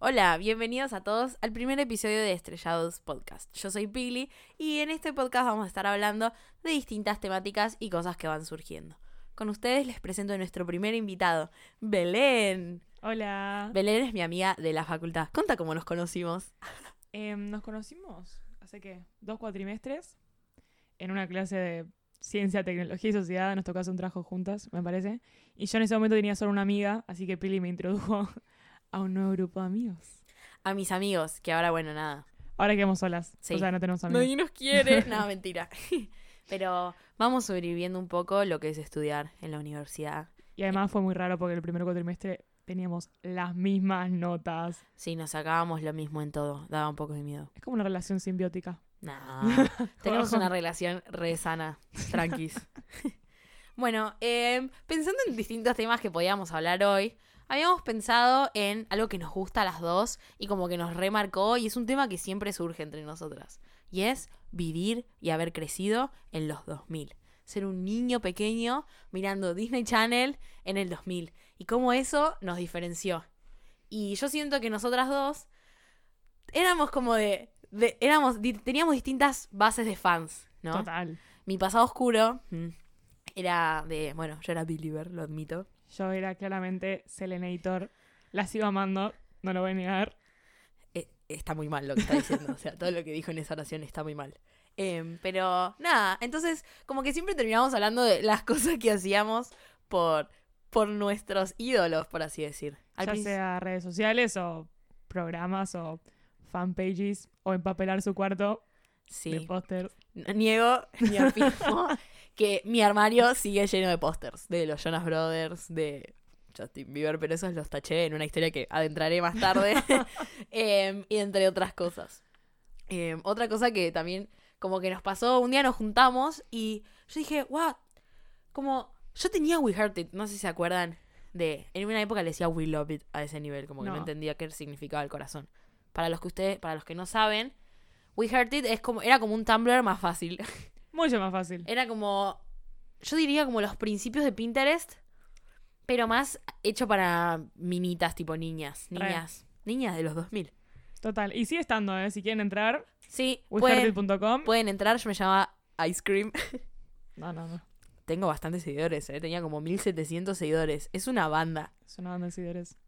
Hola, bienvenidos a todos al primer episodio de Estrellados Podcast. Yo soy Pili y en este podcast vamos a estar hablando de distintas temáticas y cosas que van surgiendo. Con ustedes les presento a nuestro primer invitado, Belén. Hola. Belén es mi amiga de la facultad. Conta cómo nos conocimos. Em, nos conocimos hace que dos cuatrimestres en una clase de ciencia, tecnología y sociedad. Nos tocó hacer un trabajo juntas, me parece. Y yo en ese momento tenía solo una amiga, así que Pili me introdujo a un nuevo grupo de amigos. A mis amigos, que ahora, bueno, nada. Ahora quedamos solas. Sí. O sea, no tenemos amigos. Nadie nos quiere. no, mentira. Pero vamos sobreviviendo un poco lo que es estudiar en la universidad. Y además fue muy raro porque el primer cuatrimestre teníamos las mismas notas. Sí, nos sacábamos lo mismo en todo. Daba un poco de miedo. Es como una relación simbiótica. No, tenemos una relación re sana, tranquis. bueno, eh, pensando en distintos temas que podíamos hablar hoy, habíamos pensado en algo que nos gusta a las dos y como que nos remarcó y es un tema que siempre surge entre nosotras. Y es vivir y haber crecido en los 2000. Ser un niño pequeño mirando Disney Channel en el 2000 y cómo eso nos diferenció. Y yo siento que nosotras dos éramos como de, de- éramos teníamos distintas bases de fans, ¿no? Total. Mi pasado oscuro mm, era de, bueno, yo era believer, lo admito. Yo era claramente Selenator. La sigo amando, no lo voy a negar. Eh, está muy mal lo que está diciendo, o sea, todo lo que dijo en esa oración está muy mal. Em, pero nada, entonces como que siempre terminamos hablando de las cosas que hacíamos por, por nuestros ídolos, por así decir. Al ya sea redes sociales o programas o fanpages o empapelar su cuarto de sí, póster. no niego ni que mi armario sigue lleno de pósters de los Jonas Brothers, de Justin Bieber, pero esos los taché en una historia que adentraré más tarde, Em, y entre otras cosas. Em, otra cosa que también como que nos pasó, un día nos juntamos y yo dije, wow, como yo tenía We Heart It, no sé si se acuerdan de, en una época le decía We Love It a ese nivel, como que no, No. entendía qué significaba el corazón. Para los que ustedes, para los que no saben, We Heart It es como, era como un Tumblr más fácil. Mucho más fácil. Era como, yo diría como los principios de Pinterest, pero más hecho para minitas, tipo niñas, Re. niñas, niñas de los 2000. Total. Y sigue estando, ¿eh? Si quieren entrar, Sí, pueden, pueden entrar, yo me llamaba Ice Cream. No, no, no. Tengo bastantes seguidores, ¿eh? tenía como 1700 seguidores. Es una banda. Es una banda de seguidores.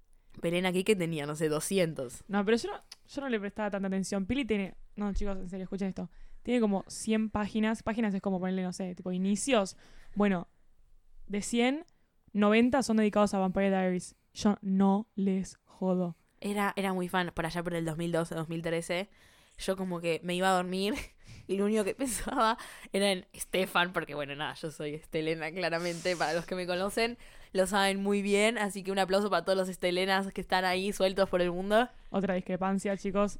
Belén aquí que tenía, no sé, 200. No, pero yo no, yo no le prestaba tanta atención. Pili tiene. No, chicos, en serio, escuchen esto. Tiene como 100 páginas. Páginas es como ponerle, no sé, tipo inicios. Bueno, de 100, 90 son dedicados a Vampire Diaries. Yo no les jodo. Era, era muy fan, por allá por el 2012, 2013. Yo como que me iba a dormir y lo único que pensaba era en Stefan, porque bueno, nada, yo soy Estelena claramente, para los que me conocen lo saben muy bien, así que un aplauso para todos los Estelenas que están ahí sueltos por el mundo. Otra discrepancia, chicos.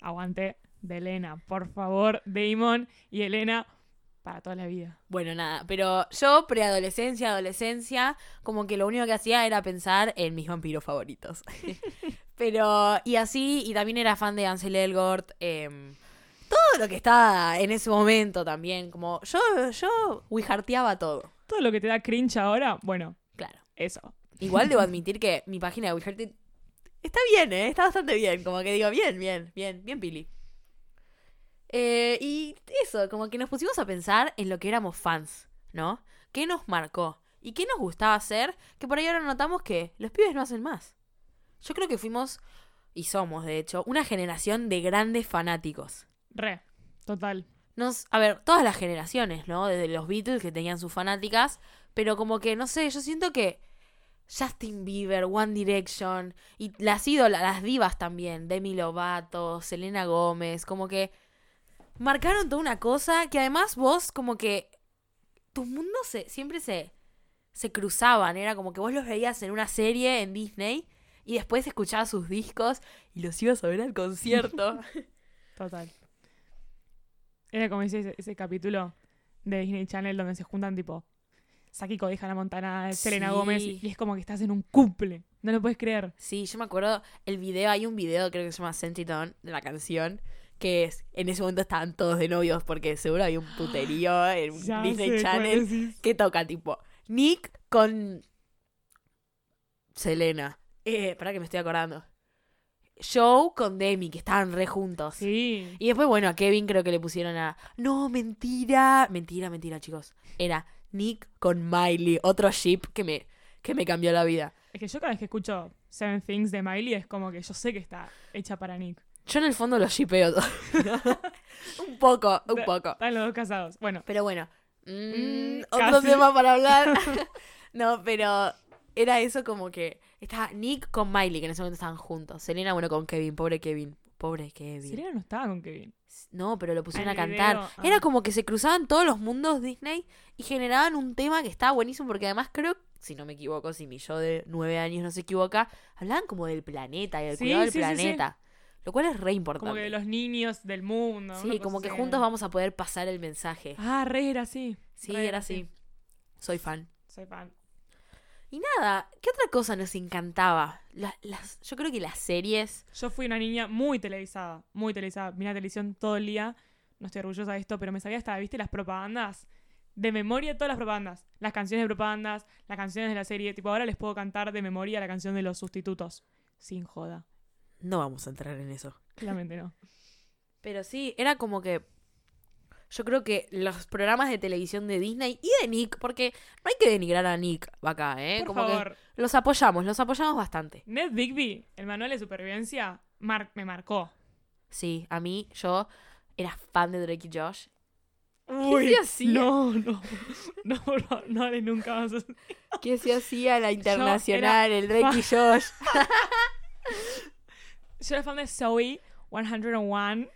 Aguante de Elena. Por favor, Damon y Elena para toda la vida. Bueno, nada, pero yo preadolescencia, adolescencia, como que lo único que hacía era pensar en mis vampiros favoritos. pero, y así, y también era fan de Ansel Elgort, em, todo lo que estaba en ese momento también, como yo, yo wijarteaba todo, Todo lo que te da cringe ahora, bueno, claro. eso. Igual debo admitir que mi página de Wijarted está bien, ¿eh? Está bastante bien, como que digo, bien, bien, bien, bien pili. Eh, y eso, como que nos pusimos a pensar en lo que éramos fans, ¿no? ¿Qué nos marcó? ¿Y qué nos gustaba hacer? Que por ahí ahora notamos que los pibes no hacen más. Yo creo que fuimos, y somos de hecho, una generación de grandes fanáticos. Re, total. Nos, a ver, todas las generaciones, ¿no? Desde los Beatles que tenían sus fanáticas, pero como que, no sé, yo siento que Justin Bieber, One Direction, y las ídolas, las divas también, Demi Lovato, Selena Gómez, como que marcaron toda una cosa que además vos como que tus mundos se, siempre se, se cruzaban, era como que vos los veías en una serie en Disney y después escuchabas sus discos y los ibas a ver al concierto. Total. Era como ese, ese capítulo de Disney Channel donde se juntan tipo Sakiko de Hannah Montana, Selena Sí. Gómez y es como que estás en un cumple. No lo puedes creer. Sí, yo me acuerdo el video, hay un video creo que se llama Sentitón de la canción, que es, en ese momento estaban todos de novios porque seguro había un puterío en Ya Disney Channel que toca tipo Nick con Selena. Eh, para que me estoy acordando. Joe con Demi, que estaban re juntos. Sí. Y después, bueno, a Kevin creo que le pusieron a. No, mentira. Mentira, mentira, chicos. Era Nick con Miley. Otro ship que me, que me cambió la vida. Es que yo cada vez que escucho Seven Things de Miley es como que yo sé que está hecha para Nick. Yo en el fondo lo shipeo todo. un poco, un poco. Están los dos casados. Bueno, Pero bueno. mm, Mm, otro tema para hablar. no, pero era eso como que estaba Nick con Miley, que en ese momento estaban juntos. Selena, bueno, con Kevin. Pobre Kevin. Pobre Kevin. Serena no estaba con Kevin. No, pero lo pusieron a cantar. video, ah. Era como que se cruzaban todos los mundos Disney y generaban un tema que estaba buenísimo porque además creo, si no me equivoco, si mi yo de nueve años no se equivoca, hablaban como del planeta y del Sí, cuidado del sí, sí, sí. Lo cual es re importante. Como que de los niños del mundo. sí, como que así. juntos vamos a poder pasar el mensaje. Ah, re era así. sí, re era así. Soy fan. Soy fan. Y nada, ¿qué otra cosa nos encantaba? La- las, yo creo que las series. Yo fui una niña muy televisada, muy televisada. Miraba televisión todo el día. No estoy orgullosa de esto, pero me sabía hasta, ¿viste? Las propagandas. De memoria todas las propagandas. Las canciones de propagandas, las canciones de la serie. Tipo, ahora les puedo cantar de memoria la canción de los sustitutos. Sin joda. No vamos a entrar en eso. Claramente no. Pero sí, era como que. Yo creo que los programas de televisión de Disney y de Nick, porque no hay que denigrar a Nick acá, ¿eh? Por como favor. que los apoyamos, los apoyamos bastante. Ned Bigby, el manual de supervivencia, mar- me marcó. Sí, a mí, yo era fan de Drake y Josh. Uy, se hacía? No, no. No, no, no nunca más. ¿Qué se hacía la internacional, el Drake y Josh? Yo era fan de Zoe 101.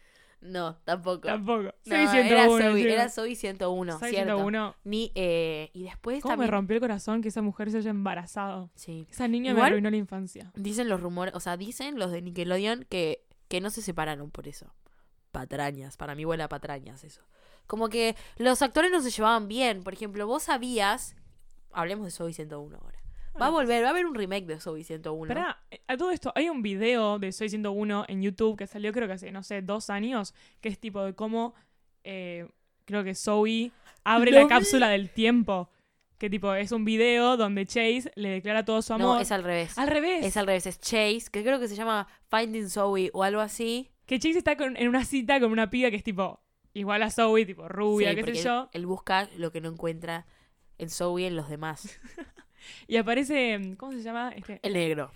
No, tampoco. Tampoco. No, Zoe era 101. Zoe, encima. era Zoe 101, Zoe cierto. 101. Ni, eh, y después ¿Cómo me rompió el corazón que esa mujer se haya embarazado? Sí. Esa niña Igual- me arruinó la infancia. Dicen los rumores, o sea, dicen los de Nickelodeon que, que no se separaron por eso. Patrañas, para mí huele a patrañas eso. Como que los actores no se llevaban bien. Por ejemplo, vos sabías, hablemos de Zoe 101 ahora. Va a volver, va a haber un remake de Zoe 101. Espera, a todo esto, hay un video de Soy 101 en YouTube que salió creo que hace, no sé, dos años, que es tipo de cómo, eh, creo que Zoe abre la vi. cápsula del tiempo. Que tipo, es un video donde Chase le declara todo su amor. no, es al revés. Al revés. Es al revés, es Chase, que creo que se llama Finding Zoe o algo así. Que Chase está con- en una cita con una piba que es tipo, igual a Zoe, tipo rubia, Sí, qué sé yo. Él, él busca lo que no encuentra en Zoe en los demás. Y aparece, ¿cómo se llama? Este, El negro.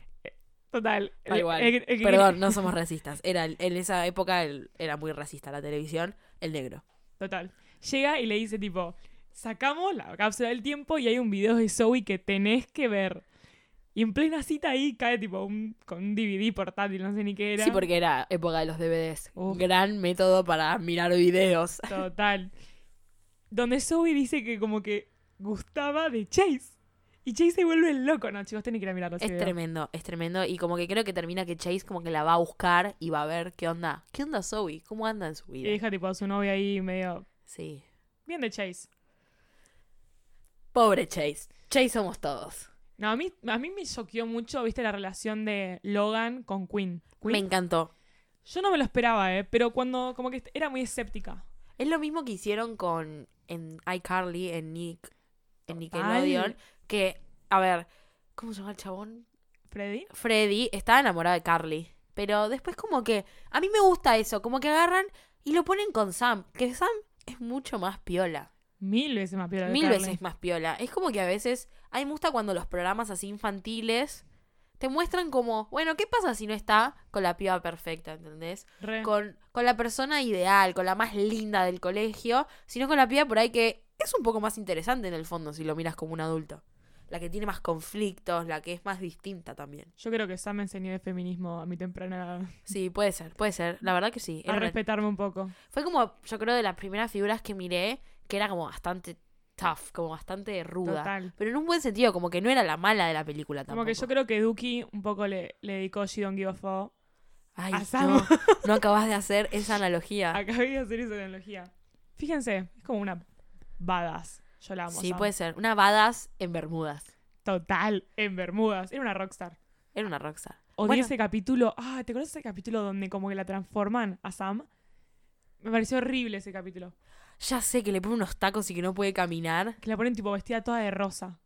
total. Da igual. el- el- el- Perdón, no somos racistas. Era, en esa época era muy racista la televisión. El negro. Total. Llega y le dice tipo, sacamos la cápsula del tiempo y hay un video de Zoe que tenés que ver. Y en plena cita ahí cae tipo un, con un DVD portátil, no sé ni qué era. Sí, porque era época de los DVDs. Un gran método para mirar videos. Total. Donde Zoe dice que como que gustaba de Chase. Y Chase se vuelve loco. No, chicos, tienen que ir a mirarlo. Es video. tremendo, es tremendo. Y como que creo que termina que Chase como que la va a buscar y va a ver qué onda. ¿Qué onda Zoe? ¿Cómo anda en su Y vida? deja tipo a su novia ahí medio... Sí. Bien de Chase. Pobre Chase. Chase somos todos. No, a mí, a mí me choqueó mucho, viste, la relación de Logan con Quinn. Me encantó. Yo no me lo esperaba, ¿eh? Pero cuando como que era muy escéptica. Es lo mismo que hicieron con en iCarly, en Nick, en Total. Que, a ver, ¿cómo se llama el chabón? Freddy. Freddy estaba enamorado de Carly. Pero después como que a mí me gusta eso, como que agarran y lo ponen con Sam, que Sam es mucho más piola, Mil veces más piola mil Carly. veces más piola. Es como que a veces, a mí me gusta cuando los programas así infantiles te muestran como, bueno, ¿qué pasa si no está con la piba perfecta, ¿entendés? Re. Con, con la persona ideal, con la más linda del colegio, sino con la piba por ahí que es un poco más interesante en el fondo si lo miras como un adulto. La que tiene más conflictos, la que es más distinta también. Yo creo que Sam me enseñó de feminismo a mi temprana edad. Sí, puede ser, puede ser. La verdad que sí. A respetarme un poco. Fue como, yo creo, de las primeras figuras que miré, que era como bastante tough, como bastante ruda. Total. Pero en un buen sentido, como que no era la mala de la película tampoco. Como que yo creo que Duki un poco le, le dedicó She Don't Give a Fuck. Ay, a Sam. no, no acabas de hacer esa analogía. Acabé de hacer esa analogía. Fíjense, es como una badass. Yo la amo. Sí, Sam. puede ser. Una badass en Bermudas. Total, en Bermudas. Era una rockstar. Era una rockstar. Odié Bueno. ese capítulo. Ah, ¿te acuerdas ese capítulo donde como que la transforman a Sam? Me pareció horrible ese capítulo. Ya sé que le pone unos tacos y que no puede caminar. Que la ponen tipo vestida toda de rosa.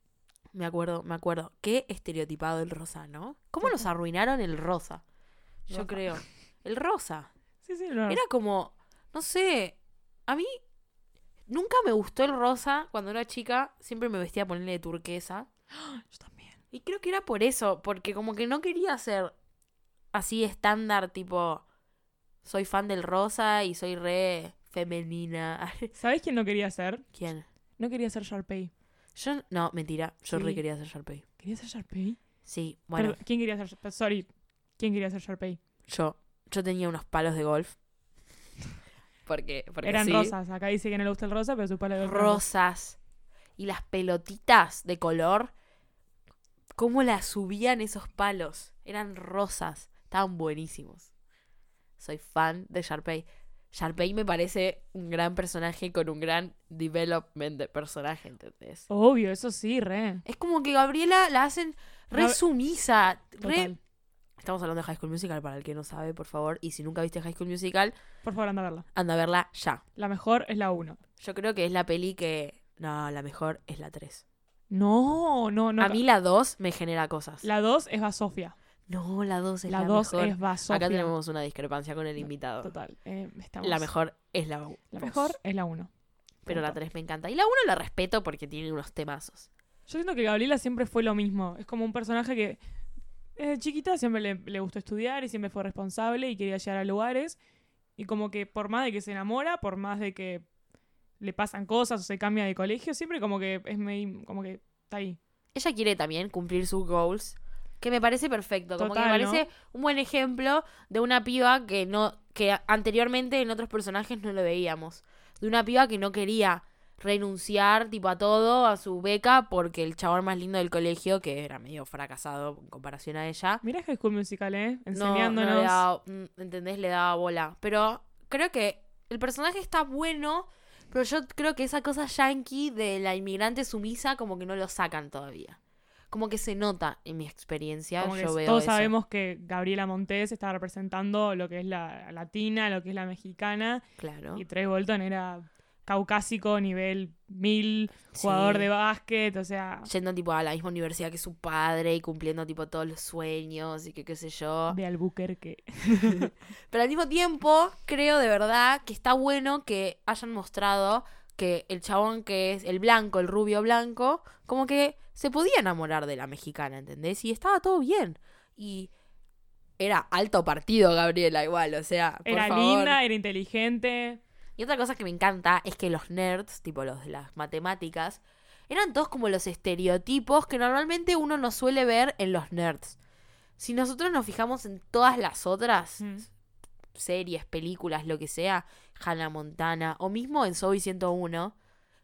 Me acuerdo, me acuerdo. Qué estereotipado el rosa, ¿no? ¿Cómo nos arruinaron el rosa? yo Rosa. creo. El rosa. Sí, sí, no. Era como, no sé, a mí nunca me gustó el rosa cuando era chica, siempre me vestía a ponerle de turquesa. Yo también. Y creo que era por eso, porque como que no quería ser así estándar, tipo, soy fan del rosa y soy re femenina. ¿Sabés quién no quería ser? ¿Quién? No quería ser Sharpay. Yo, no, mentira, yo Sí. re quería ser Sharpay. ¿Quería ser Sharpay? Sí, bueno, Perdón, ¿Quién quería ser Sorry. ¿Quién quería ser Sharpay? yo, yo tenía unos palos de golf. Porque, porque Eran sí. rosas. Acá dice que no le gusta el rosa, pero su rosa. rosas y las pelotitas de color, cómo las subían esos palos. Eran rosas, estaban buenísimos. Soy fan de Sharpay. Sharpay me parece un gran personaje con un gran development de personaje, ¿entendés? Obvio, eso sí, re. Es como que Gabriela la hacen re Gab- sumisa, re... Estamos hablando de High School Musical, para el que no sabe, por favor. Y si nunca viste High School Musical, Por favor, anda a verla. anda a verla ya. La mejor es la 1. Yo creo que es la peli que... No, la mejor es la 3. No, no, no. a mí la 2 me genera cosas. La 2 es Basofia. No, la 2 es la, La 2 mejor. es Basofia. Acá tenemos una discrepancia con el invitado. Total. eh, estamos- La mejor es la 1. La mejor es la 1. Pero la 3 me encanta. Y la 1 la respeto porque tiene unos temazos. Yo siento que Gabriela siempre fue lo mismo. Es como un personaje que desde chiquita siempre le, le gustó estudiar y siempre fue responsable y quería llegar a lugares. Y como que por más de que se enamora, por más de que le pasan cosas o se cambia de colegio, siempre como que es medio, como que está ahí. Ella quiere también cumplir sus goals. Que me parece perfecto. Como que me parece un buen ejemplo de una piba que no. que anteriormente en otros personajes no lo veíamos. De una piba que no quería renunciar tipo a todo, a su beca, porque el chabón más lindo del colegio, que era medio fracasado en comparación a ella, Mira High School Musical, ¿eh? no, Enseñándonos. no le daba, mm, ¿entendés? Le daba bola. Pero creo que el personaje está bueno, pero yo creo que esa cosa yankee de la inmigrante sumisa como que no lo sacan todavía. Como que se nota en mi experiencia, Como que yo veo todos eso. sabemos que Gabriela Montes estaba representando lo que es la latina, lo que es la mexicana. Claro. Y Trey Bolton era caucásico, nivel mil, jugador Sí. de básquet, o sea, Yendo tipo a la misma universidad que su padre y cumpliendo tipo todos los sueños y que qué sé yo. de Albuquerque. Pero al mismo tiempo, creo de verdad que está bueno que hayan mostrado que el chabón que es el blanco, el rubio blanco, como que se podía enamorar de la mexicana, ¿entendés? Y estaba todo bien. Y era alto partido, Gabriela, igual, o sea, por Era favor. linda, era inteligente. Y otra cosa que me encanta es que los nerds, tipo los de las matemáticas, eran todos como los estereotipos que normalmente uno no suele ver en los nerds. Si nosotros nos fijamos en todas las otras Mm. series, películas, lo que sea, Hannah Montana, o mismo en Zoe 101,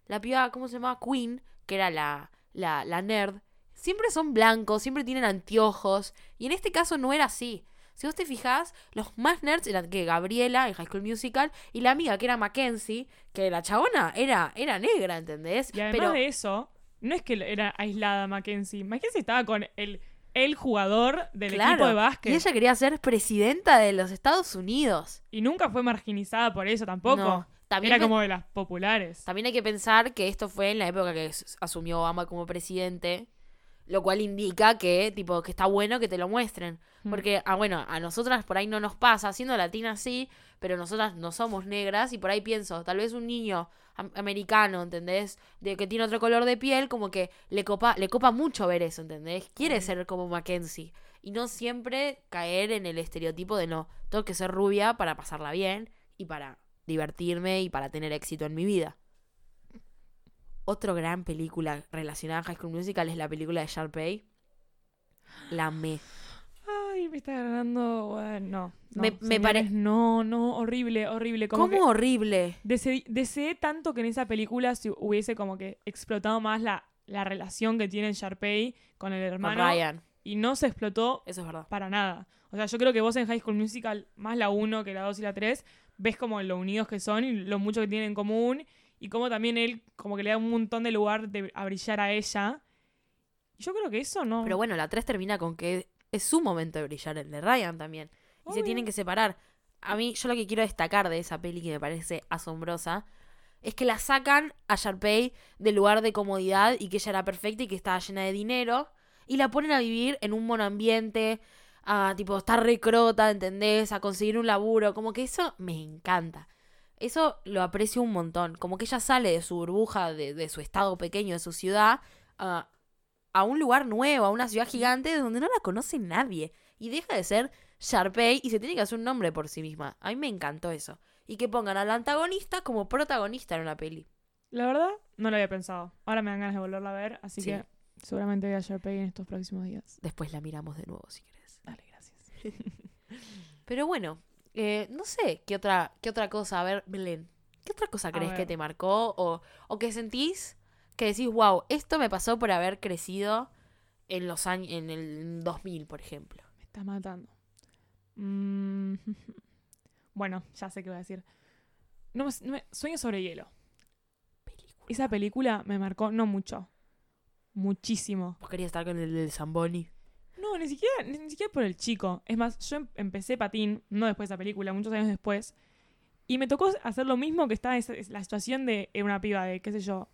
la piba, ¿cómo se llama? Queen, que era la, la, la nerd, siempre son blancos, siempre tienen anteojos, y en este caso no era así. Si vos te fijás, los más nerds eran que Gabriela en High School Musical y la amiga que era Mackenzie, que la chabona era, era negra, ¿entendés? Y además Pero de eso, no es que era aislada Mackenzie. Mackenzie estaba con el, el jugador del claro, equipo de básquet. y ella quería ser presidenta de los Estados Unidos. Y nunca fue marginizada por eso tampoco. No, también Era como de las populares. También hay que pensar que esto fue en la época que asumió Obama como presidente, lo cual indica que, tipo, que está bueno que te lo muestren. Mm. Porque, ah, bueno, a nosotras por ahí no nos pasa, siendo latinas sí, pero nosotras no somos negras y por ahí pienso, tal vez un niño am- americano, ¿entendés? De que tiene otro color de piel, como que le copa, le copa mucho ver eso, ¿entendés? Quiere ser como Mackenzie. Y no siempre caer en el estereotipo de no, tengo que ser rubia para pasarla bien y para divertirme y para tener éxito en mi vida. Otra gran película relacionada a High School Musical es la película de Sharpay. La me. Ay, me está ganando. bueno, no. Me- me pare- señores, No, no, horrible, horrible. Como ¿Cómo horrible? deseé, deseé tanto que en esa película se hubiese como que explotado más la, la relación que tiene Sharpay con el Con hermano. Ryan. Y no se explotó Eso es verdad. para nada. O sea, yo creo que vos en High School Musical, más la 1 que la 2 y la 3, ves como lo unidos que son y lo mucho que tienen en común. Y como también él como que le da un montón de lugar de, a brillar a ella. Y yo creo que eso no... Pero bueno, la 3 termina con que es su momento de brillar, el de Ryan también. Y se tienen que separar. A mí, yo lo que quiero destacar de esa peli que me parece asombrosa es que la sacan a Sharpay del lugar de comodidad y que ella era perfecta y que estaba llena de dinero y la ponen a vivir en un monoambiente, a tipo estar recrota, ¿entendés? A conseguir un laburo, como que eso me encanta. Eso lo aprecio un montón, como que ella sale de su burbuja, de, de su estado pequeño, de su ciudad, a, a un lugar nuevo, a una ciudad gigante donde no la conoce nadie. Y deja de ser Sharpay y se tiene que hacer un nombre por sí misma. A mí me encantó eso. Y que pongan al antagonista como protagonista en una peli. La verdad, no lo había pensado. Ahora me dan ganas de volverla a ver, así Sí. que seguramente voy a Sharpay en estos próximos días. Después la miramos de nuevo si querés. Dale, gracias. Pero bueno, eh, no sé qué otra, qué otra cosa. A ver, Belén, ¿qué otra cosa crees que te marcó o, o que sentís que decís, wow, esto me pasó por haber crecido en los años, en el 2000, por ejemplo? Me está matando. Mm, Bueno, ya sé qué voy a decir. No me- no me- Sueño sobre hielo. Película. Esa película me marcó, no mucho, muchísimo. Vos querías estar con el del Zamboni. No, ni siquiera, ni, ni siquiera por el chico. Es más, yo em- empecé patín, no después de esa película, muchos años después. Y me tocó hacer lo mismo que estaba esa- es la situación de era una piba de, qué sé yo,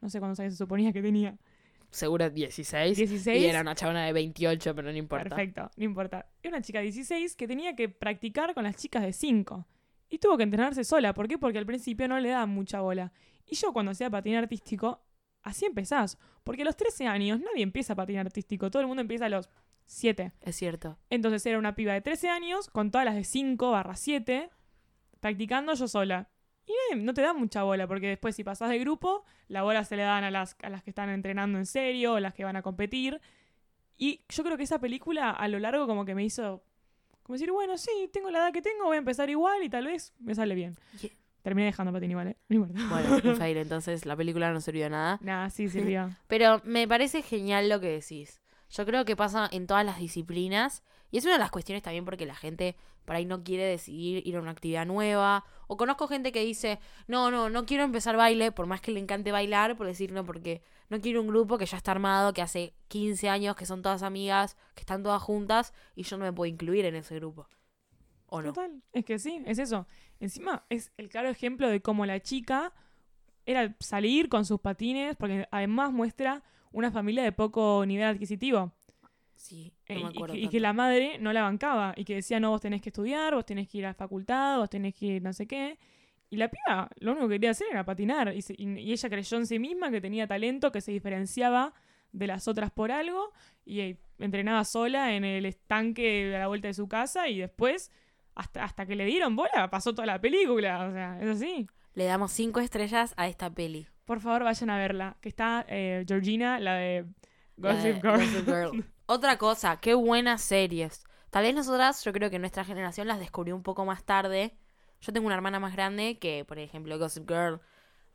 no sé cuántos años se suponía que tenía. Seguro 16. 16. Y era una chabona de 28, pero no importa. Perfecto, no importa. Era una chica de 16 que tenía que practicar con las chicas de 5. Y tuvo que entrenarse sola. ¿Por qué? Porque al principio no le daban mucha bola. Y yo cuando hacía patín artístico, así empezás. Porque a los 13 años nadie empieza a patín artístico. Todo el mundo empieza a los 7. Es cierto. Entonces era una piba de 13 años con todas las de 5 barra 7, practicando yo sola. Y no te da mucha bola, porque después si pasás de grupo, la bola se le dan a las, a las que están entrenando en serio, o las que van a competir. Y yo creo que esa película a lo largo como que me hizo como decir, bueno, sí, tengo la edad que tengo, voy a empezar igual y tal vez me sale bien. Terminé dejando patín igual, ¿eh? No importa. Bueno, fail, entonces la película no sirvió de nada. Nada, sí sirvió. Pero me parece genial lo que decís. Yo creo que pasa en todas las disciplinas. Y es una de las cuestiones también porque la gente por ahí no quiere decidir ir a una actividad nueva. O conozco gente que dice, no, no, no quiero empezar baile, por más que le encante bailar, por decir no, porque no quiero un grupo que ya está armado, que hace 15 años, que son todas amigas, que están todas juntas, y yo no me puedo incluir en ese grupo. ¿O no? Total, es que sí, es eso. Encima es el claro ejemplo de cómo la chica era salir con sus patines, porque además muestra una familia de poco nivel adquisitivo. Sí, Eh, no me y, acuerdo. que, y que la madre no la bancaba y que decía, no, vos tenés que estudiar, vos tenés que ir a la facultad, vos tenés que ir no sé qué. Y la piba lo único que quería hacer era patinar. Y, se- y- y ella creyó en sí misma que tenía talento, que se diferenciaba de las otras por algo. Y eh, entrenaba sola en el estanque a la vuelta de su casa. Y después, hasta, hasta que le dieron bola, pasó toda la película. O sea, es así. Le damos cinco estrellas a esta peli. Por favor, vayan a verla. Que está eh, Georgina, la de Gossip Girl. Gossip Girl. Otra cosa, qué buenas series. Tal vez nosotras, yo creo que nuestra generación las descubrió un poco más tarde. Yo tengo una hermana más grande que, por ejemplo, Gossip Girl,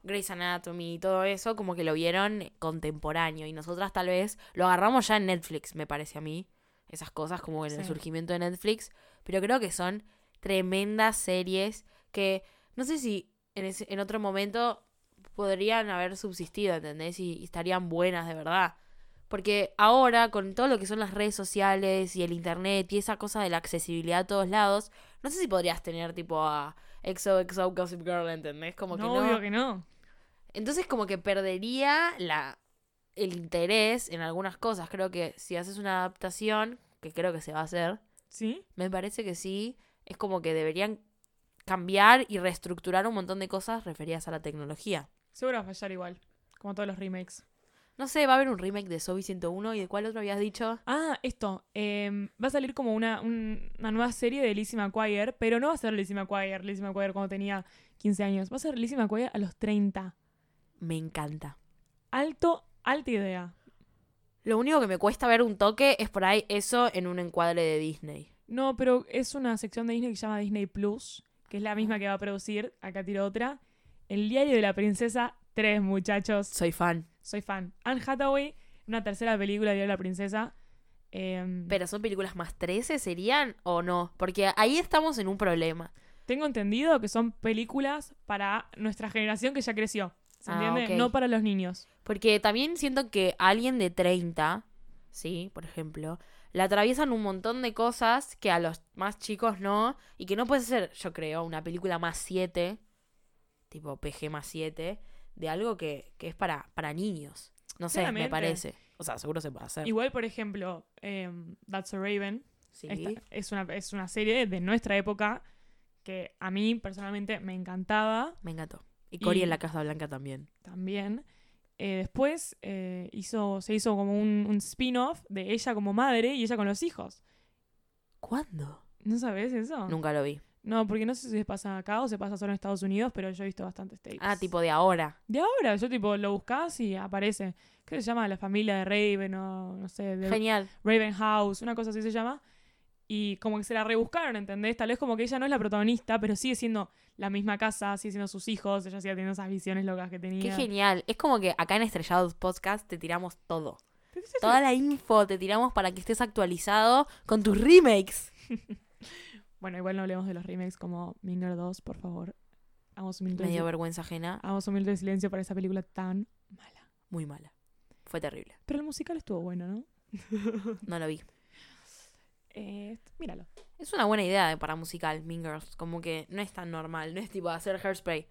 Grey's Anatomy y todo eso, como que lo vieron contemporáneo. Y nosotras tal vez lo agarramos ya en Netflix, me parece a mí. Esas cosas como en el surgimiento de Netflix. Pero creo que son tremendas series que no sé si en, ese- en otro momento podrían haber subsistido, ¿entendés? Y, y estarían buenas de verdad. Porque ahora, con todo lo que son las redes sociales y el internet y esa cosa de la accesibilidad a todos lados, no sé si podrías tener tipo a XOXO Gossip Girl, ¿entendés? Como que no, no. obvio que no. Entonces como que perdería la el interés en algunas cosas. Creo que si haces una adaptación, que creo que se va a hacer, ¿Sí? me parece que sí, es como que deberían cambiar y reestructurar un montón de cosas referidas a la tecnología. Seguro va a fallar igual. Como todos los remakes. No sé, va a haber un remake de Zombie 101 y de cuál otro habías dicho? Ah, esto. em, va a salir como una, un- una nueva serie de Lizzie McGuire, pero no va a ser Lizzie McGuire, Lizzie McGuire cuando tenía 15 años. Va a ser Lizzie McGuire a los 30. Me encanta. Alto, alta idea. Lo único que me cuesta ver un toque es por ahí eso en un encuadre de Disney. No, pero es una sección de Disney que se llama Disney Plus, que es la misma que va a producir, acá tiro otra, El diario de la princesa 3, muchachos. Soy fan. Soy fan. Anne Hathaway, una tercera película de Diario de la princesa. em, Pero son películas más 13, ¿serían o no? Porque ahí estamos en un problema. Tengo entendido que son películas para nuestra generación que ya creció. ¿Se Ah, entiende? No para los niños. Porque también siento que alguien de 30, sí, por ejemplo, le atraviesan un montón de cosas que a los más chicos no. Y que no puede ser, yo creo, una película más 7, tipo PG más 7, de algo que, que es para, para niños. No sé, me parece. O sea, seguro se puede hacer. Igual, por ejemplo, em, That's a Raven, Sí. Esta- es, una, es una serie de nuestra época que a mí personalmente me encantaba Me encantó. Y Cory en la Casa Blanca también. también. Eh, después eh, hizo, se hizo como un, un spin-off de ella como madre y ella con los hijos. ¿Cuándo? ¿No sabes eso? Nunca lo vi. No, porque no sé si se pasa acá o se pasa solo en Estados Unidos, pero yo he visto bastantes tapes. Ah, tipo de ahora. De ahora, yo tipo lo buscas y aparece. ¿Qué se llama? La familia de Raven o no sé, de Genial. Raven House, una cosa así se llama. Y como que se la rebuscaron, ¿entendés? Tal vez como que ella no es la protagonista, pero sigue siendo la misma casa, sigue siendo sus hijos, ella sigue teniendo esas visiones locas que tenía. Qué genial. Es como que acá en Estrellados Podcast te tiramos todo. Toda la info te tiramos para que estés actualizado con tus remakes. Bueno, igual no hablemos de los remakes como Minger 2, por favor. Hagamos un minuto, Me de, dio sil- vergüenza ajena. hagamos un minuto de silencio para esa película tan mala. Muy mala. Fue terrible. Pero el musical estuvo bueno, ¿no? No lo vi. Eh, míralo. Es una buena idea de- para musical, Mean Girls. Como que no es tan normal. No es tipo hacer hairspray,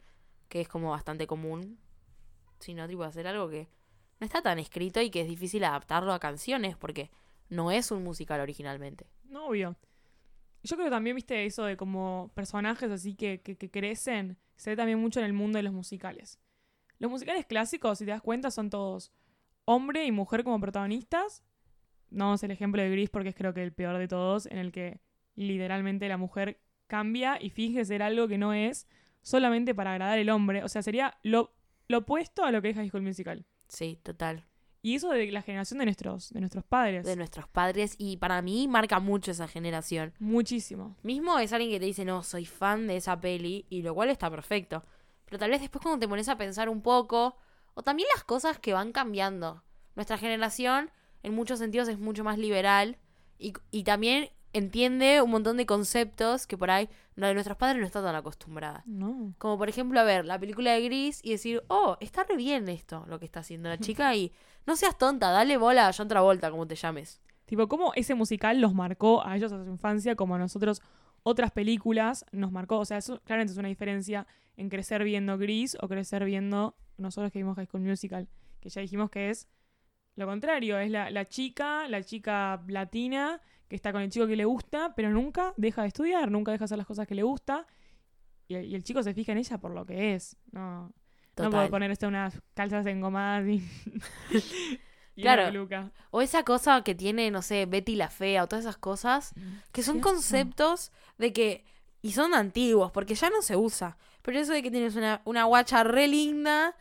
que es como bastante común. Sino tipo hacer algo que no está tan escrito y que es difícil adaptarlo a canciones porque no es un musical originalmente. No, obvio. Yo creo también, viste, eso de como personajes así que, que, que crecen, se ve también mucho en el mundo de los musicales. Los musicales clásicos, si te das cuenta, son todos hombre y mujer como protagonistas. No es el ejemplo de Gris porque es creo que el peor de todos, en el que literalmente la mujer cambia y finge ser algo que no es solamente para agradar al hombre. O sea, sería lo, lo opuesto a lo que es High School Musical. Sí, total. Y eso de la generación de nuestros, de nuestros padres. De nuestros padres y para mí marca mucho esa generación. Muchísimo. Mismo es alguien que te dice, no, soy fan de esa peli, y lo cual está perfecto. Pero tal vez después cuando te pones a pensar un poco, o también las cosas que van cambiando. Nuestra generación, en muchos sentidos, es mucho más liberal y, y también entiende un montón de conceptos que por ahí nuestros padres no está tan acostumbrada. No. Como por ejemplo, a ver la película de Gris y decir, oh, está re bien esto, lo que está haciendo la chica, y no seas tonta, dale bola a John Travolta, como te llames. Tipo, cómo ese musical los marcó a ellos a su infancia, como a nosotros otras películas nos marcó. O sea, eso claramente es una diferencia en crecer viendo Gris o crecer viendo nosotros que vimos High School Musical. Que ya dijimos que es lo contrario, es la, la chica, la chica latina que está con el chico que le gusta, pero nunca deja de estudiar, nunca deja de hacer las cosas que le gusta. Y, y el chico se fija en ella por lo que es. No, no puedo ponerse unas calzas engomadas y, y Claro. peluca. O esa cosa que tiene, no sé, Betty la Fea o todas esas cosas, que son conceptos de que... Y son antiguos, porque ya no se usa. Pero eso de que tienes una, una guacha re linda,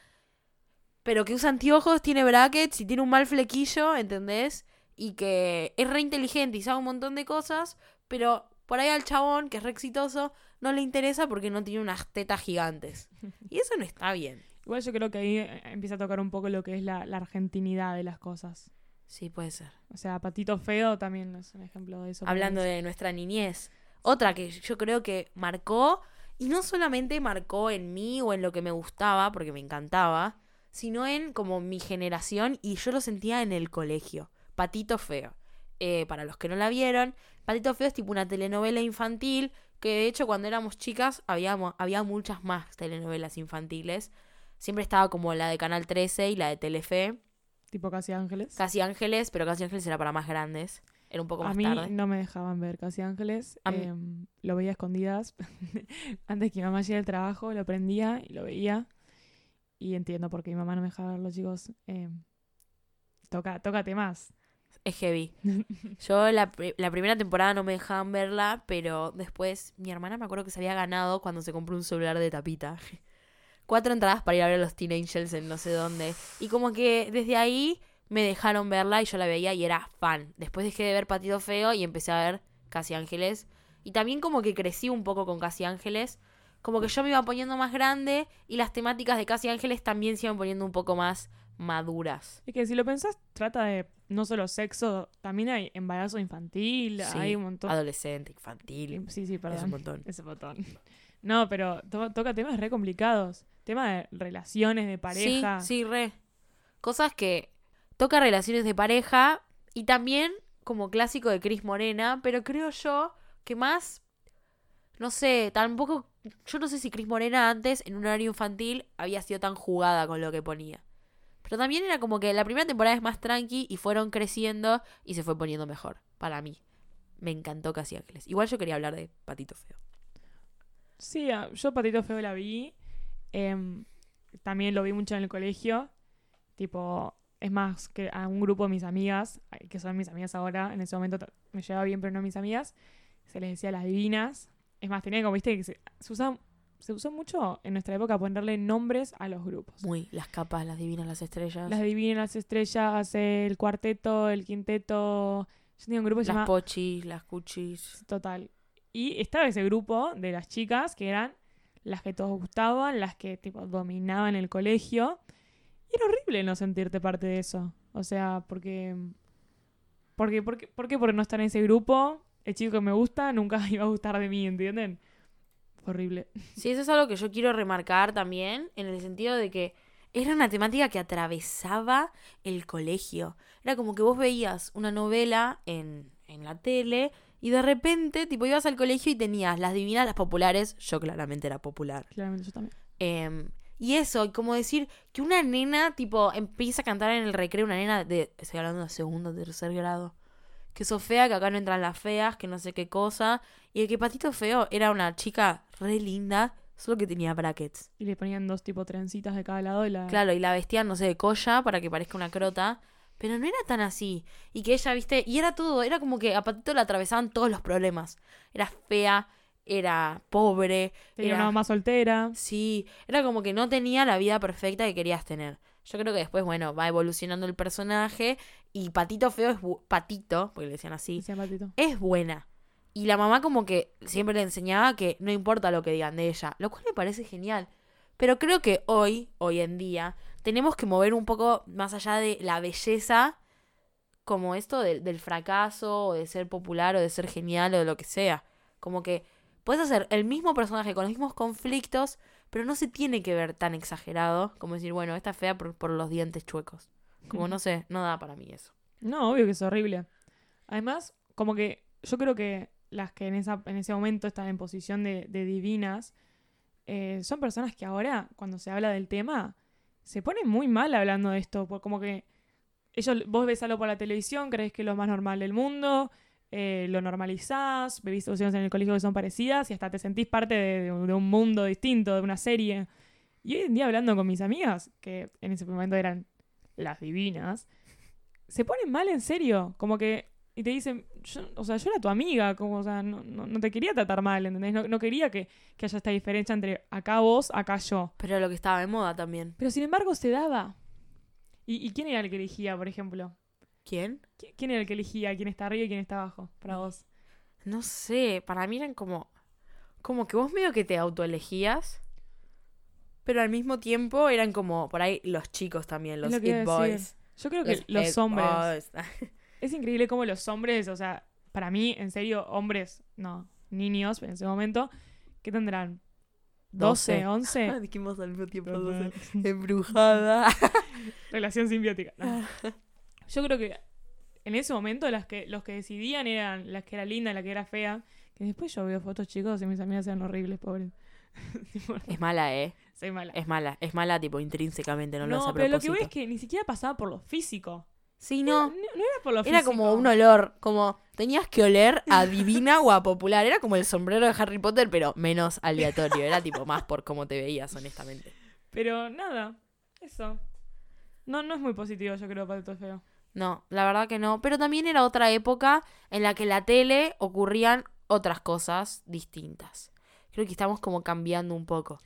pero que usa anteojos, tiene brackets y tiene un mal flequillo, ¿entendés? Y que es re inteligente y sabe un montón de cosas, pero por ahí al chabón, que es re exitoso, no le interesa porque no tiene unas tetas gigantes. Y eso no está bien. Igual yo creo que ahí eh, empieza a tocar un poco lo que es la, la argentinidad de las cosas. Sí, puede ser. O sea, Patito Feo también es un ejemplo de eso. hablando de nuestra niñez. Otra que yo creo que marcó, y no solamente marcó en mí o en lo que me gustaba, porque me encantaba, sino en como mi generación y yo lo sentía en el colegio. Patito Feo. Eh, para los que no la vieron, Patito Feo es tipo una telenovela infantil que de hecho cuando éramos chicas había, había muchas más telenovelas infantiles. Siempre estaba como la de Canal 13 y la de Telefe. Tipo Casi Ángeles. Casi Ángeles, pero Casi Ángeles era para más grandes. Era un poco a más mí tarde. no me dejaban ver Casi Ángeles. A mí- em, lo veía a escondidas. Antes que mi mamá llegue al trabajo, lo prendía y lo veía. Y entiendo por qué mi mamá no me dejaba verlo, chicos. Em, toca, tócate más. Es heavy. Yo la, la primera temporada no me dejaban verla, pero después mi hermana me acuerdo que se había ganado cuando se compró un celular de tapita. Cuatro entradas para ir a ver a los Teen Angels en no sé dónde. Y como que desde ahí me dejaron verla y yo la veía y era fan. Después dejé de ver Patito Feo y empecé a ver Casi Ángeles. Y también como que crecí un poco con Casi Ángeles. Como que yo me iba poniendo más grande y las temáticas de Casi Ángeles también se iban poniendo un poco más maduras. Es que si lo pensás, trata de no solo sexo, también hay embarazo infantil, Sí, hay un montón. Adolescente, infantil. Sí, sí, Es un perdón. montón. Ese botón. No, pero to- toca temas re complicados. Tema de relaciones, de pareja. Sí, sí, re. Cosas que toca relaciones de pareja y también como clásico de Cris Morena, pero creo yo que más, no sé, tampoco, yo no sé si Cris Morena antes en un horario infantil había sido tan jugada con lo que ponía. Pero también era como que la primera temporada es más tranqui y fueron creciendo y se fue poniendo mejor, para mí. me encantó Casi Ángeles. Igual yo quería hablar de Patito Feo. Sí, a- yo Patito Feo la vi. em, también lo vi mucho en el colegio. Tipo, es más que a un grupo de mis amigas, que son mis amigas ahora, en ese momento me llevaba bien, pero no mis amigas, se les decía las divinas. Es más, tenía como, viste, que se, se se usó mucho en nuestra época ponerle nombres a los grupos. Muy, las capas, las divinas, las estrellas, Las divinas, las estrellas, el cuarteto, el quinteto. Yo tenía un grupo que se las llama pochis, las cuchis. Total. Y estaba ese grupo de las chicas que eran las que todos gustaban, las que tipo dominaban el colegio. Y era horrible no sentirte parte de eso. O sea, porque. Porque, porque, porque por no estar en ese grupo, el chico que me gusta nunca iba a gustar de mí, ¿entienden? Horrible. Sí, eso es algo que yo quiero remarcar también, en el sentido de que era una temática que atravesaba el colegio. Era como que vos veías una novela en, en la tele y de repente, tipo, ibas al colegio y tenías las divinas, las populares. Yo claramente era popular. Claramente yo también. Em, y eso, como decir que una nena, tipo, empieza a cantar en el recreo, una nena de, estoy hablando de segundo, tercer grado, que sos fea, que acá no entran las feas, que no sé qué cosa, y el que Patito Feo era una chica re linda, solo que tenía brackets. Y le ponían dos tipo trencitas de cada lado y la. Claro, y la vestían, no sé, de colla para que parezca una crota. Pero no era tan así. Y que ella, viste, y era todo, era como que a Patito le atravesaban todos los problemas. Era fea, era pobre, Tenía era... una mamá soltera. Sí, era como que no tenía la vida perfecta que querías tener. Yo creo que después, bueno, va evolucionando el personaje y Patito Feo es... bu- Patito, porque le decían así, Patito. es buena. Y la mamá como que siempre le enseñaba que no importa lo que digan de ella, lo cual me parece genial. Pero creo que hoy, hoy en día, tenemos que mover un poco más allá de la belleza, como esto de- del fracaso, o de ser popular, o de ser genial, o de lo que sea. Como que puedes hacer el mismo personaje con los mismos conflictos, pero no se tiene que ver tan exagerado como decir, bueno, esta es fea por, por los dientes chuecos. Como no sé, no da para mí eso. No, obvio que es horrible. Además, como que yo creo que las que en, esa, en ese momento están en posición de, de divinas eh, son personas que ahora, cuando se habla del tema, se ponen muy mal hablando de esto. Como que ellos, vos ves algo por la televisión, crees que es lo más normal del mundo, eh, lo normalizás, vivís situaciones en el colegio que son parecidas y hasta te sentís parte de, un- de un mundo distinto, de una serie. Y hoy en día hablando con mis amigas, que en ese momento eran las divinas, se ponen mal en serio, como que, y te dicen, yo, o sea, yo era tu amiga, como, o sea, no, no, no te quería tratar mal, ¿entendés? No, no quería que, que haya esta diferencia entre acá vos, acá yo. Pero lo que estaba de moda también. Pero sin embargo se daba. ¿Y, y quién era el que elegía, por ejemplo? ¿Quién? ¿Qui- ¿Quién era el que elegía quién está arriba y quién está abajo para vos? No sé, para mí eran como. Como que vos medio que te autoelegías. Pero al mismo tiempo eran como por ahí los chicos también, los lo It. Boys. Yo creo que Los hombres. Boys. Es increíble cómo los hombres, o sea, para mí, en serio, hombres, no, niños en ese momento, ¿qué tendrán? ¿12, 11? Dijimos al mismo tiempo 12. Embrujada. Relación simbiótica. no. Yo creo que en ese momento las que, los que decidían eran las que era linda la que era fea. Que después yo veo fotos chicos y mis amigas eran horribles, pobres. Es mala, eh. Soy mala. Es mala. Es mala, tipo, intrínsecamente, no, lo hace a pero lo que voy es que ni siquiera pasaba por lo físico. Sí, No, no. no, no era por lo Era físico. como un olor, como tenías que oler a divina o a popular. Era como el sombrero de Harry Potter, pero menos aleatorio. Era tipo más por cómo te veías, honestamente. Pero nada, eso. No, no es muy positivo, yo creo, Patito Feo. No, la verdad que no. Pero también era otra época en la que en la tele ocurrían otras cosas distintas. Creo que estamos como cambiando un poco.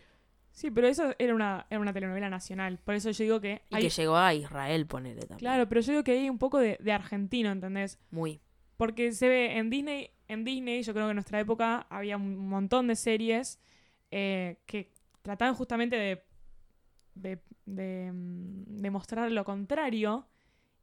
Sí, pero eso era una, era una telenovela nacional. Por eso yo digo que. Y que llegó a Israel, ponele también. Claro, pero yo digo que hay un poco de, de argentino, ¿entendés? Muy. Porque se ve en Disney, en Disney, yo creo que en nuestra época había un montón de series eh, que trataban justamente de, de, de, mm, de mostrar lo contrario.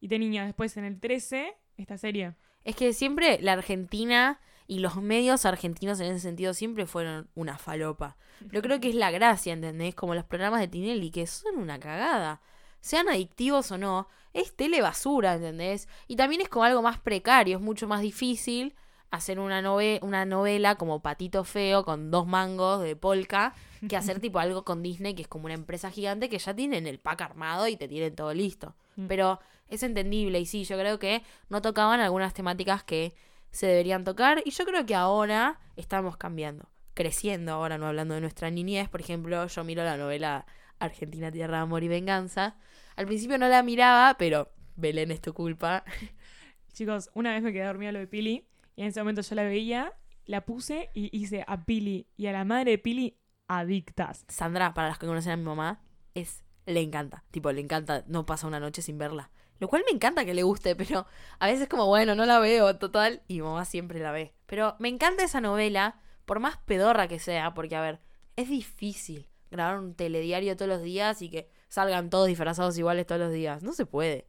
Y tenía después en el 13 esta serie. Es que siempre la Argentina y los medios argentinos en ese sentido siempre fueron una falopa. Pero creo que es la gracia, ¿entendés? Como los programas de Tinelli, que son una cagada. Sean adictivos o no, es telebasura, ¿entendés? Y también es como algo más precario, es mucho más difícil hacer una, nove una novela como Patito Feo con dos mangos de polka que hacer tipo algo con Disney, que es como una empresa gigante que ya tienen el pack armado y te tienen todo listo. Mm. Pero es entendible y sí, yo creo que no tocaban algunas temáticas que se deberían tocar y yo creo que ahora estamos cambiando, creciendo ahora, no hablando de nuestra niñez, por ejemplo, yo miro la novela Argentina, Tierra, Amor y Venganza. Al principio no la miraba, pero Belén es tu culpa. Chicos, una vez me quedé dormida lo de Pili y en ese momento yo la veía, la puse y hice a Pili y a la madre de Pili adictas. Sandra, para las que conocen a mi mamá, es le encanta. Tipo, le encanta, no pasa una noche sin verla. Lo cual me encanta que le guste, pero a veces como, bueno, no la veo, total, y mamá siempre la ve. Pero me encanta esa novela, por más pedorra que sea, porque, a ver, es difícil grabar un telediario todos los días y que salgan todos disfrazados iguales todos los días. No se puede.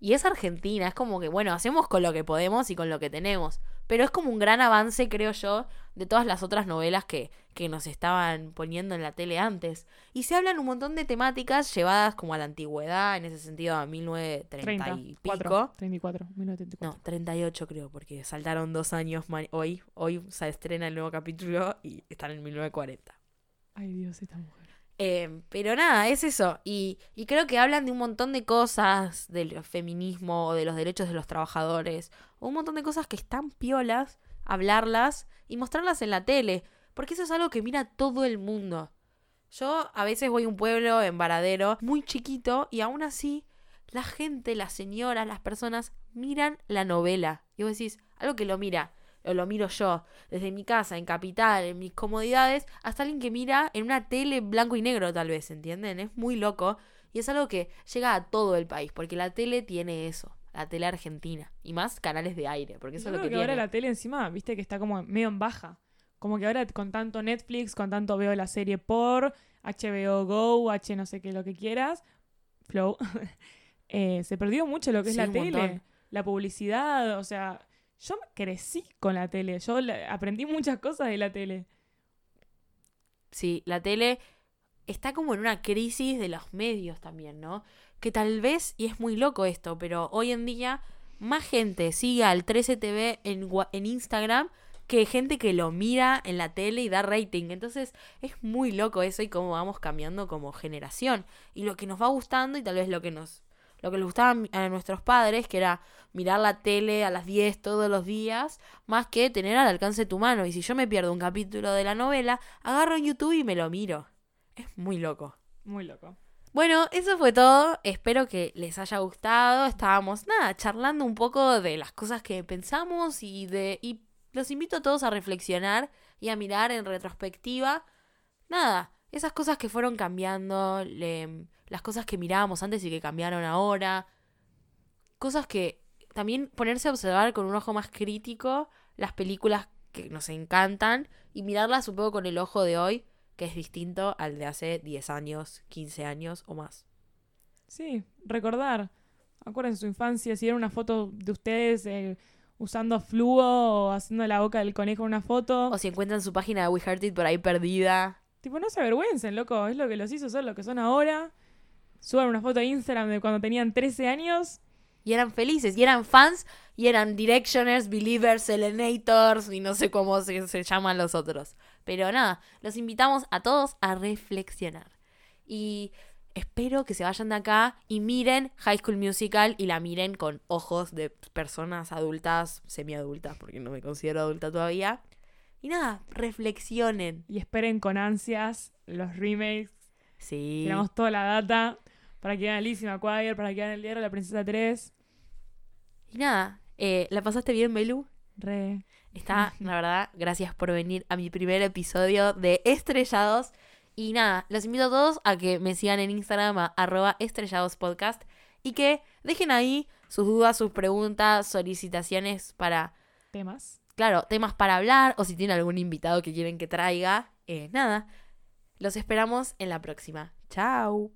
Y es Argentina, es como que, bueno, hacemos con lo que podemos y con lo que tenemos. Pero es como un gran avance, creo yo, de todas las otras novelas que, que nos estaban poniendo en la tele antes. Y se hablan un montón de temáticas llevadas como a la antigüedad, en ese sentido a 1930 y pico. 34, 1934. No, 38 creo, porque saltaron dos años hoy. Hoy se estrena el nuevo capítulo y están en 1940. Ay Dios, esta mujer. Eh, pero nada, es eso. Y, y, creo que hablan de un montón de cosas, del feminismo, de los derechos de los trabajadores, un montón de cosas que están piolas, hablarlas y mostrarlas en la tele. Porque eso es algo que mira todo el mundo. Yo a veces voy a un pueblo en Varadero, muy chiquito, y aún así la gente, las señoras, las personas miran la novela. Y vos decís, algo que lo mira o lo miro yo, desde mi casa, en capital, en mis comodidades, hasta alguien que mira en una tele blanco y negro tal vez, ¿entienden? Es muy loco y es algo que llega a todo el país, porque la tele tiene eso, la tele argentina, y más canales de aire, porque eso es lo que, que ahora la tele encima, viste que está como medio en baja. Como que ahora con tanto Netflix, con tanto veo la serie por HBO Go, H no sé qué, lo que quieras, Flow, eh, se perdió mucho lo que es la tele, la publicidad, o sea, yo crecí con la tele, yo aprendí muchas cosas de la tele. Sí, la tele está como en una crisis de los medios también, ¿no? Que tal vez, y es muy loco esto, pero hoy en día más gente sigue al 13TV en, en Instagram que gente que lo mira en la tele y da rating. Entonces es muy loco eso y cómo vamos cambiando como generación. Y lo que nos va gustando y tal vez lo que nos lo que les gustaba a nuestros padres, que era mirar la tele a las 10 todos los días, más que tener al alcance de tu mano. Y si yo me pierdo un capítulo de la novela, agarro en YouTube y me lo miro. Es muy loco. Muy loco. Bueno, eso fue todo. Espero que les haya gustado. Estábamos, nada, charlando un poco de las cosas que pensamos y de. y los invito a todos a reflexionar y a mirar en retrospectiva. Nada, esas cosas que fueron cambiando, las cosas que mirábamos antes y que cambiaron ahora. Cosas que también ponerse a observar con un ojo más crítico las películas que nos encantan y mirarlas un poco con el ojo de hoy, que es distinto al de hace 10 años, 15 años o más. Sí, recordar. Acuérdense su infancia, si era una foto de ustedes eh, usando fluo o haciendo la boca del conejo en una foto. O si encuentran su página de We Heart It por ahí perdida. Tipo, no se avergüencen, loco. Es lo que los hizo ser lo que son ahora. Suban una foto a Instagram de cuando tenían 13 años. Y eran felices, y eran fans, y eran directioners, believers, selenators, y no sé cómo se, se llaman los otros. Pero nada, los invitamos a todos a reflexionar. Y espero que se vayan de acá y miren High School Musical y la miren con ojos de personas adultas, semiadultas, porque no me considero adulta todavía, y nada, reflexionen. Y esperen con ansias los remakes. Sí. Tenemos toda la data para que vean Alicia McQuire, para que vean El Diario de la Princesa 3. Y nada, eh, ¿la pasaste bien, Belu? Re. Está, la verdad, gracias por venir a mi primer episodio de Estrellados. Y nada, los invito a todos a que me sigan en Instagram a arroba estrelladospodcast y que dejen ahí sus dudas, sus preguntas, solicitaciones para temas claro, temas para hablar o si tienen algún invitado que quieren que traiga. Eh, nada, los esperamos en la próxima. Chao.